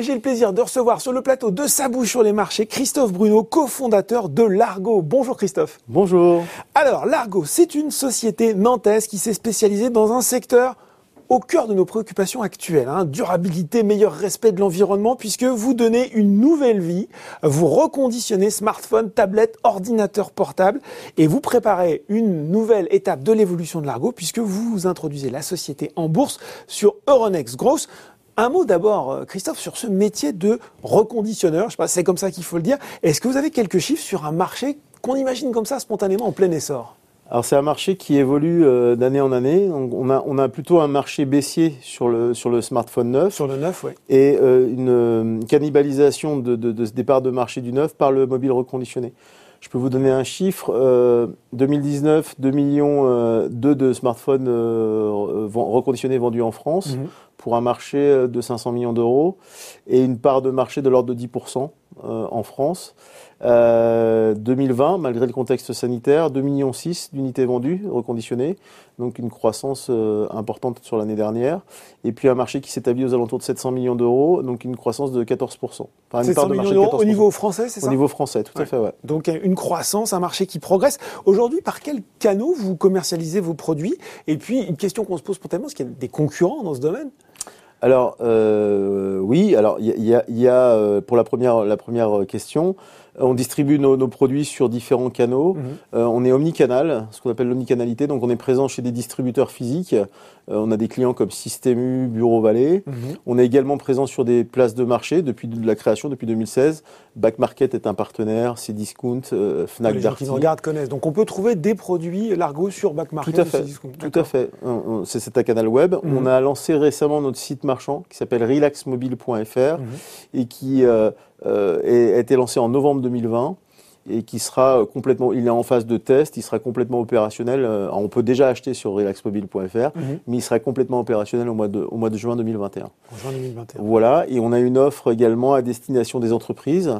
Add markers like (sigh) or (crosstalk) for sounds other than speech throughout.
Et j'ai le plaisir de recevoir sur le plateau de Sa bouche sur les marchés Christophe Bruno, cofondateur de Largo. Bonjour Christophe. Bonjour. Alors, Largo, c'est une société nantaise qui s'est spécialisée dans un secteur au cœur de nos préoccupations actuelles. Hein. durabilité, meilleur respect de l'environnement, puisque vous donnez une nouvelle vie, vous reconditionnez smartphone, tablette, ordinateur portable, et vous préparez une nouvelle étape de l'évolution de Largo, puisque vous introduisez la société en bourse sur Euronext Growth. Un mot d'abord, euh, Christophe, sur ce métier de reconditionneur. Je sais pas, c'est comme ça qu'il faut le dire. Est-ce que vous avez quelques chiffres sur un marché qu'on imagine comme ça spontanément en plein essor? Alors c'est un marché qui évolue euh, d'année en année. On a, on a plutôt un marché baissier sur le, sur le smartphone neuf. Sur le neuf, oui. Et euh, une cannibalisation de, de, de, ce départ de marché du neuf par le mobile reconditionné. Je peux vous donner un chiffre. 2019, 2 millions de smartphones reconditionnés vendus en France. Mhm pour un marché euh, de 500 millions d'euros et une part de marché de l'ordre de 10% euh, en France. 2020, euh, malgré le contexte sanitaire, 2,6 millions d'unités vendues, reconditionnées, donc une croissance importante sur l'année dernière. Et puis un marché qui s'établit aux alentours de 700 millions d'euros, donc une croissance de 14%. Enfin, 700 millions d'euros au niveau français, c'est ça? Au niveau français, tout à fait, ouais. Donc une croissance, un marché qui progresse. Aujourd'hui, par quels canaux vous commercialisez vos produits? Et puis, une question qu'on se pose spontanément, est-ce qu'il y a des concurrents dans ce domaine? Alors euh, oui, alors il y a, y a, euh, pour la première la première question, on distribue nos, nos produits sur différents canaux. Mhm. Euh, on est omnicanal, ce qu'on appelle l'omnicanalité. Donc on est présent chez des distributeurs physiques. on a des clients comme Système Bureau Vallée. Mhm. On est également présent sur des places de marché depuis la création, depuis 2016. Back Market est un partenaire, c'est Discount, Fnac, Les gens qui nous regardent connaissent. Donc on peut trouver des produits Largo sur Back Market. Tout à fait. Tout à fait. C'est un canal web. Mhm. On a lancé récemment notre site marchand qui s'appelle relaxmobile.fr et qui euh, euh, a été lancé en novembre 2020 et qui sera complètement, il est en phase de test, il sera complètement opérationnel. Euh, on peut déjà acheter sur relaxmobile.fr, mhm. mais il sera complètement opérationnel au mois de, au mois de juin 2021. juin 2021. Voilà, et on a une offre également à destination des entreprises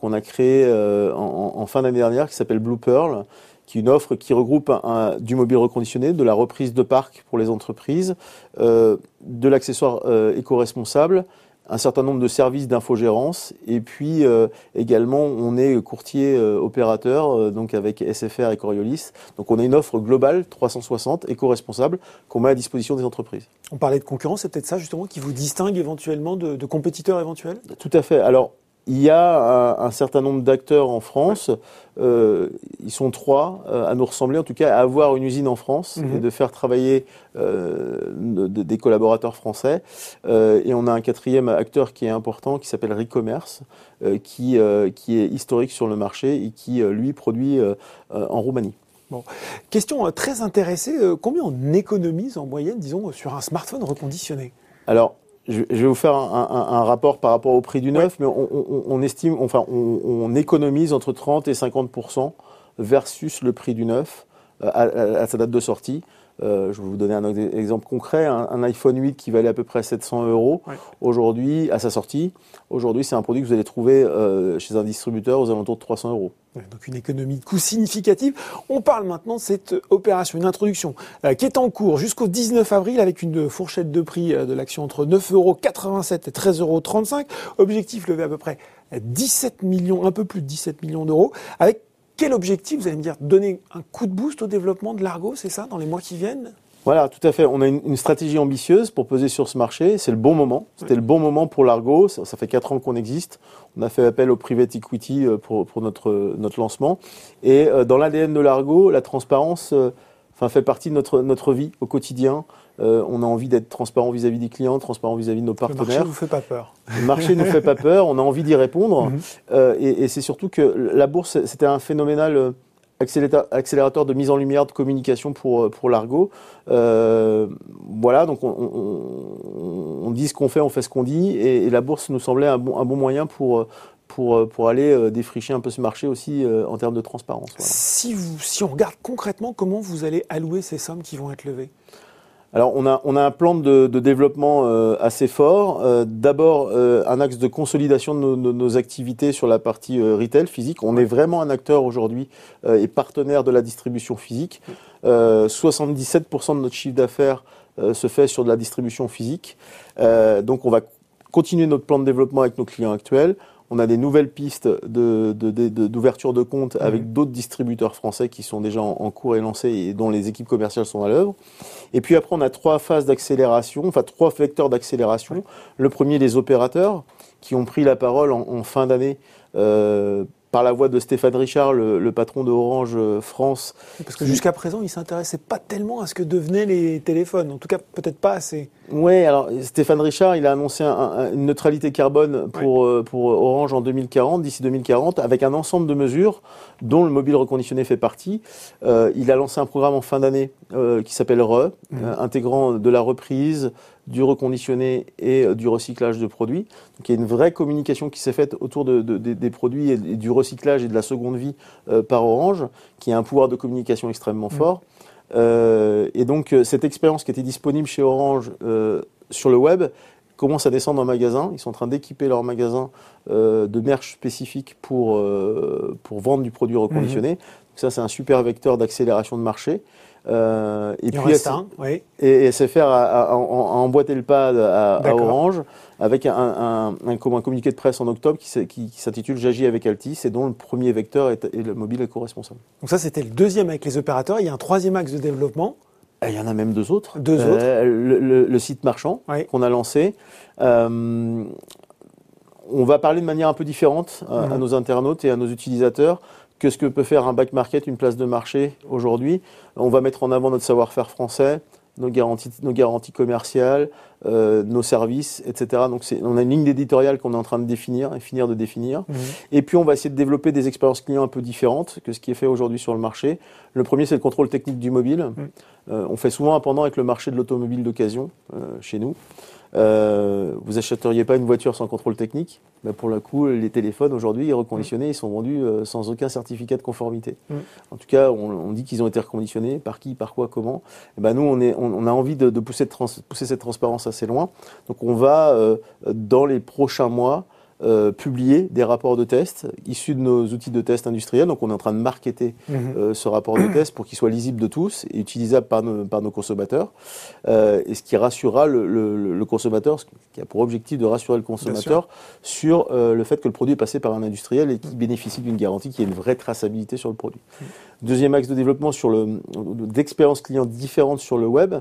qu'on a créée en, en, fin d'année dernière qui s'appelle Blue Pearl qui est une offre qui regroupe un, du mobile reconditionné, de la reprise de parc pour les entreprises, euh, de l'accessoire euh, éco-responsable, un certain nombre de services d'infogérance et puis euh, également on est courtier euh, opérateur euh, donc avec SFR et Coriolis. Donc on a une offre globale 360 éco-responsable qu'on met à disposition des entreprises. On parlait de concurrence, c'est peut-être ça justement qui vous distingue éventuellement de, de compétiteurs éventuels? Tout à fait. Alors il y a un, certain nombre d'acteurs en France. Euh, ils sont trois euh, à nous ressembler, en tout cas, à avoir une usine en France et mhm. de faire travailler euh, des collaborateurs français. et on a un quatrième acteur qui est important, qui s'appelle Recommerce, qui, qui est historique sur le marché et qui, lui, produit en Roumanie. Bon. Question très intéressée, combien on économise en moyenne, disons, sur un smartphone reconditionné? Alors, je, vais vous faire un, rapport par rapport au prix du neuf, mais on, estime, enfin, on, économise entre 30 et 50% versus le prix du neuf euh, à, sa date de sortie. Euh, je vais vous donner un exemple concret. Un, iPhone 8 qui valait à peu près 700 euros aujourd'hui, à sa sortie, aujourd'hui, c'est un produit que vous allez trouver euh, chez un distributeur aux alentours de 300 euros. donc une économie de coût significative. On parle maintenant de cette opération, une introduction euh, qui est en cours jusqu'au 19 avril avec une fourchette de prix de l'action entre 9,87 euros et 13,35 euros. Objectif levé à peu près 17 millions, un peu plus de 17 millions d'euros, avec quel objectif, vous allez me dire, donner un coup de boost au développement de l'Argo, c'est ça, dans les mois qui viennent? Voilà, tout à fait. On a une, stratégie ambitieuse pour peser sur ce marché. C'est le bon moment. C'était le bon moment pour l'Argo. Ça, fait quatre ans qu'on existe. On a fait appel au private equity euh, pour, pour notre, notre lancement. Et euh, dans l'ADN de l'Argo, la transparence euh, enfin, fait partie de notre, notre vie au quotidien. Euh, on a envie d'être transparent vis-à-vis des clients, transparent vis-à-vis de nos partenaires. Le marché vous fait pas peur. Le marché nous fait pas (laughs) peur. On a envie d'y répondre. Mhm. euh, et, et c'est surtout que la bourse, c'était un phénoménal euh, accélérateur de mise en lumière de communication pour pour l'Argo. Euh, voilà, donc on, on, on, dit ce qu'on fait, on fait ce qu'on dit, et, et, la bourse nous semblait un bon, un bon moyen pour pour, pour aller défricher un peu ce marché aussi en termes de transparence. Voilà. Si, vous, si on regarde concrètement comment vous allez allouer ces sommes qui vont être levées? Alors on a, on a un plan de, de développement euh, assez fort. Euh, D'abord euh, un axe de consolidation de nos, nos, activités sur la partie euh, retail physique. On est vraiment un acteur aujourd'hui et partenaire de la distribution physique. 77% de notre chiffre d'affaires se fait sur de la distribution physique. donc on va continuer notre plan de développement avec nos clients actuels. On a des nouvelles pistes d'ouverture de, de, compte mhm. avec d'autres distributeurs français qui sont déjà en, cours et lancés et dont les équipes commerciales sont à l'œuvre. Et puis après, on a trois phases d'accélération, enfin trois vecteurs d'accélération. Le premier, les opérateurs qui ont pris la parole en, en fin d'année euh, par la voix de Stéphane Richard, le, patron de Orange euh, France. Parce que jusqu'à présent, il s'intéressait pas tellement à ce que devenaient les téléphones. En tout cas, peut-être pas assez. Oui, alors Stéphane Richard, il a annoncé une neutralité carbone pour, euh, pour Orange en 2040, d'ici 2040, avec un ensemble de mesures dont le mobile reconditionné fait partie. Euh, il a lancé un programme en fin d'année qui s'appelle RE, mmh. intégrant de la reprise, du reconditionné et euh, du recyclage de produits. Donc il y a une vraie communication qui s'est faite autour de, des produits et, du recyclage et de la seconde vie euh, par Orange, qui a un pouvoir de communication extrêmement mmh. fort. Euh, et donc cette expérience qui était disponible chez Orange sur le web commence à descendre en magasin. Ils sont en train d'équiper leur magasin de merch spécifiques pour, pour vendre du produit reconditionné. Mmh. Donc ça, c'est un super vecteur d'accélération de marché. Euh, et puis oui. et, SFR a, emboîté le pas à, Orange avec un, un, un, communiqué de presse en octobre qui, qui, s'intitule J'agis avec Altis et dont le premier vecteur est, le mobile éco-responsable. Donc ça c'était le deuxième avec les opérateurs. Il y a un troisième axe de développement. Il y en a même deux autres. Deux autres. Euh, le, site marchand qu'on a lancé. Euh, on va parler de manière un peu différente à mhm. nos internautes et à nos utilisateurs que ce que peut faire un back market, une place de marché aujourd'hui? On va mettre en avant notre savoir-faire français, nos garanties, nos garanties commerciales, euh, nos services, etc. Donc on a une ligne éditoriale qu'on est en train de définir et finir de définir. Mmh. Et puis on va essayer de développer des expériences clients un peu différentes que ce qui est fait aujourd'hui sur le marché. Le premier, c'est le contrôle technique du mobile. Mmh. Euh, on fait souvent un pendant avec le marché de l'automobile d'occasion euh, chez nous. Euh, vous achèteriez pas une voiture sans contrôle technique? Ben Pour le coup, les téléphones aujourd'hui reconditionnés, ils sont vendus euh, sans aucun certificat de conformité. Mm. En tout cas, on, dit qu'ils ont été reconditionnés. Par qui, par quoi, comment et ben Nous, on, est, on, a envie de, de pousser, de pousser, cette transparence assez loin. Donc on va, euh, dans les prochains mois, euh, publier des rapports de test issus de nos outils de test industriels. Donc on est en train de marketer mhm. euh, ce rapport de test pour qu'il soit lisible de tous et utilisable par nos, par nos consommateurs. Euh, et ce qui rassurera le, le, le, consommateur, ce qui a pour objectif de rassurer le consommateur sur le fait que le produit est passé par un industriel et qu'il bénéficie d'une garantie, qui a une vraie traçabilité sur le produit. Mhm. Deuxième axe de développement sur le d'expériences clients différentes sur le web.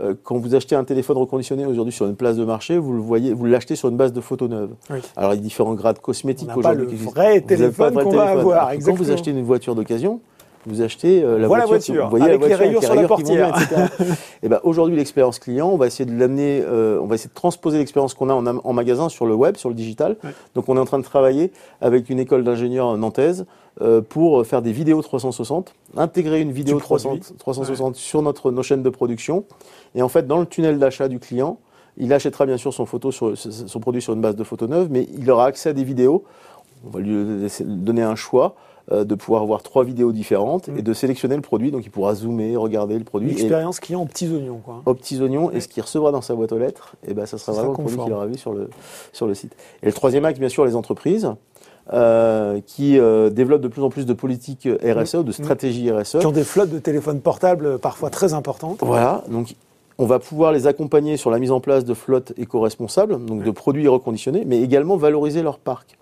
Euh, quand vous achetez un téléphone reconditionné aujourd'hui sur une place de marché, vous le voyez, vous l'achetez sur une base de photos neuves. Alors il y a différents grades cosmétiques aujourd'hui. Le vrai téléphone qu'on va avoir. Quand vous achetez une voiture d'occasion, vous achetez euh, la, voiture, vous voyez avec la voiture, les rayures sur la portière. et (laughs) eh ben aujourd'hui l'expérience client, on va essayer de l'amener, euh, on va essayer de transposer l'expérience qu'on a en, en, magasin sur le web, sur le digital. Donc on est en train de travailler avec une école d'ingénieurs nantaise euh, pour faire des vidéos 360, intégrer une vidéo 360 sur notre nos chaînes de production, et en fait dans le tunnel d'achat du client, il achètera bien sûr son photo sur son produit sur une base de photos neuves, mais il aura accès à des vidéos. On va lui donner un choix euh, de pouvoir voir trois vidéos différentes et mm. de sélectionner le produit. Donc il pourra zoomer, regarder le produit. L'expérience client aux petits oignons. Quoi. Aux petits oignons. Et ce qu'il recevra dans sa boîte aux lettres, et eh ben, ça sera vraiment le produit qu'il aura vu sur le, sur le site. Et le troisième axe, bien sûr, les entreprises. Euh, qui euh, développent de plus en plus de politiques RSE de mm. stratégies RSE. Qui ont des flottes de téléphones portables parfois très importantes. Voilà, donc on va pouvoir les accompagner sur la mise en place de flottes éco-responsables, donc de produits reconditionnés, mais également valoriser leur parc.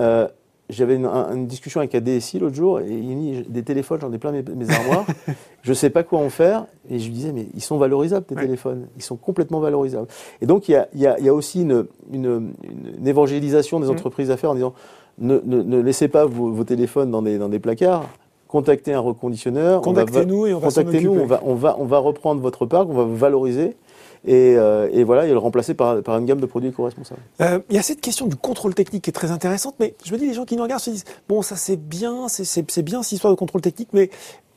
Euh, j'avais une, discussion avec un DSI l'autre jour et il me dit des téléphones, j'en ai plein mes, mes armoires. (laughs) je ne sais pas quoi en faire. Et je lui disais, mais ils sont valorisables, tes téléphones. Ils sont complètement valorisables. Et donc, il y a, y a, y a aussi une, une, une, évangélisation des mm. entreprises à faire en disant, ne, ne, ne laissez pas vos, vos, téléphones dans des, dans des placards. Contactez un reconditionneur. Contactez-nous et on va Contactez-nous, on va, on, va, on va reprendre votre parc, on va vous valoriser. Et, euh, et, voilà, et le remplacer par, par, une gamme de produits éco-responsables. Euh, il y a cette question du contrôle technique qui est très intéressante, mais je me dis, les gens qui nous regardent se disent, bon, ça c'est bien, c'est bien cette histoire de contrôle technique, mais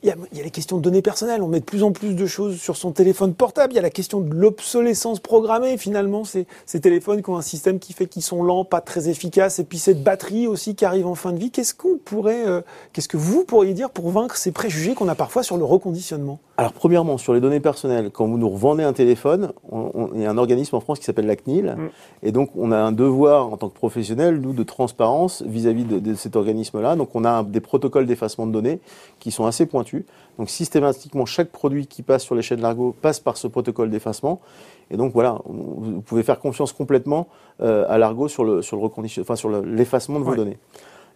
il y, a, il y, a, les questions de données personnelles. On met de plus en plus de choses sur son téléphone portable. Il y a la question de l'obsolescence programmée. Finalement, ces, ces téléphones qui ont un système qui fait qu'ils sont lents, pas très efficaces, et puis cette batterie aussi qui arrive en fin de vie. Qu'est-ce qu'on pourrait, euh, qu'est-ce que vous pourriez dire pour vaincre ces préjugés qu'on a parfois sur le reconditionnement? Alors, premièrement, sur les données personnelles, quand vous nous revendez un téléphone, on, il y a un organisme en France qui s'appelle la CNIL, mm. et donc on a un devoir en tant que professionnel, nous, de transparence vis-à-vis de, de, cet organisme-là. Donc, on a des protocoles d'effacement de données qui sont assez pointus donc systématiquement, chaque produit qui passe sur les chaînes Largo passe par ce protocole d'effacement. Et donc voilà, vous pouvez faire confiance complètement euh, à l'argot sur le sur le enfin sur l'effacement de vos données.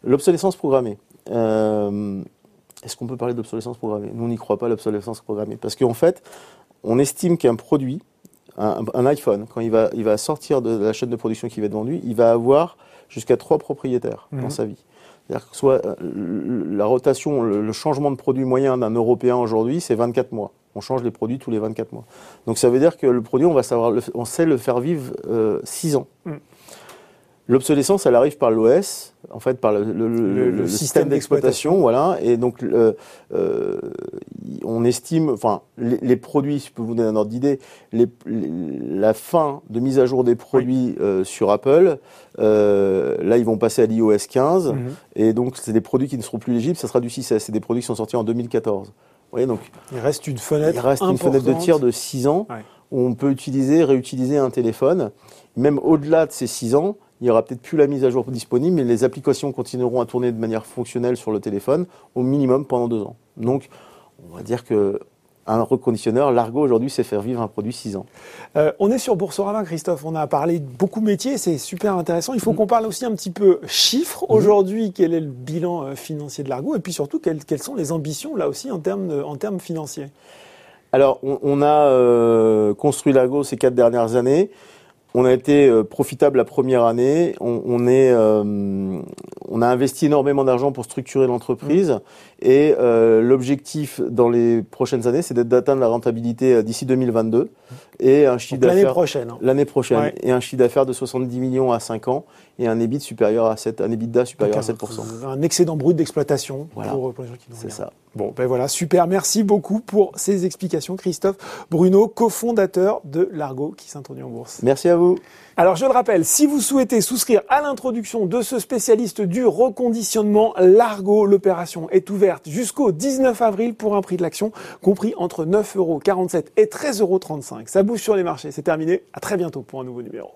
L'obsolescence programmée. Euh, est-ce qu'on peut parler d'obsolescence programmée? Nous, on n'y croit pas l'obsolescence programmée parce qu'en fait, on estime qu'un produit, un, iPhone, quand il va il va sortir de la chaîne de production qui va être vendue, il va avoir jusqu'à trois propriétaires dans mhm. sa vie. C'est-à-dire que soit euh, la rotation, le, changement de produit moyen d'un Européen aujourd'hui, c'est 24 mois. On change les produits tous les 24 mois. Donc ça veut dire que le produit, on va savoir, on sait le faire vivre 6 euh, ans. Mm. L'obsolescence, elle arrive par l'OS, en fait, par le, système, d'exploitation, voilà. Et donc, euh, on estime, enfin, les, produits, si je peux vous donner un ordre d'idée, la fin de mise à jour des produits euh, sur Apple, euh, là, ils vont passer à l'iOS 15, mhm. et donc c'est des produits qui ne seront plus légibles. Ça sera du 6S. C'est des produits qui sont sortis en 2014. Vous voyez, donc il reste une fenêtre. Il reste une fenêtre de tir de 6 ans on peut utiliser, réutiliser un téléphone, même au-delà de ces 6 ans il n'y aura peut-être plus la mise à jour disponible, mais les applications continueront à tourner de manière fonctionnelle sur le téléphone au minimum pendant deux ans. Donc, on va dire que un reconditionneur, Largo aujourd'hui, c'est faire vivre un produit 6 ans. Euh, on est sur Boursorama, Christophe. On a parlé de beaucoup de métiers, c'est super intéressant. Il faut mm. qu'on parle aussi un petit peu chiffres. Mm. Aujourd'hui, quel est le bilan euh, financier de Largo Et puis surtout, quelles, sont les ambitions là aussi en termes, en termes financiers? Alors, on, a euh, construit Largo ces quatre dernières années. On a été euh, profitable la première année. On, est, euh, on a investi énormément d'argent pour structurer l'entreprise. Mmh. Et euh, l'objectif dans les prochaines années, c'est d'atteindre la rentabilité d'ici 2022 et un chiffre d'affaires l'année prochaine. Hein. L'année prochaine et un chiffre d'affaires de 70 millions à 5 ans et un EBIT supérieur à 7, un EBITDA supérieur à 7 Un excédent brut d'exploitation voilà. pour, les gens qui C'est ça. Bon, ben voilà, super. Merci beaucoup pour ces explications, Christophe Bruno, cofondateur de Largo qui s'introduit en bourse. Merci à vous. Alors je le rappelle, si vous souhaitez souscrire à l'introduction de ce spécialiste du reconditionnement Largo, l'opération est ouverte jusqu'au 19 avril pour un prix de l'action compris entre 9,47€ et 13,35€. Ça bouge sur les marchés, c'est terminé. À très bientôt pour un nouveau numéro.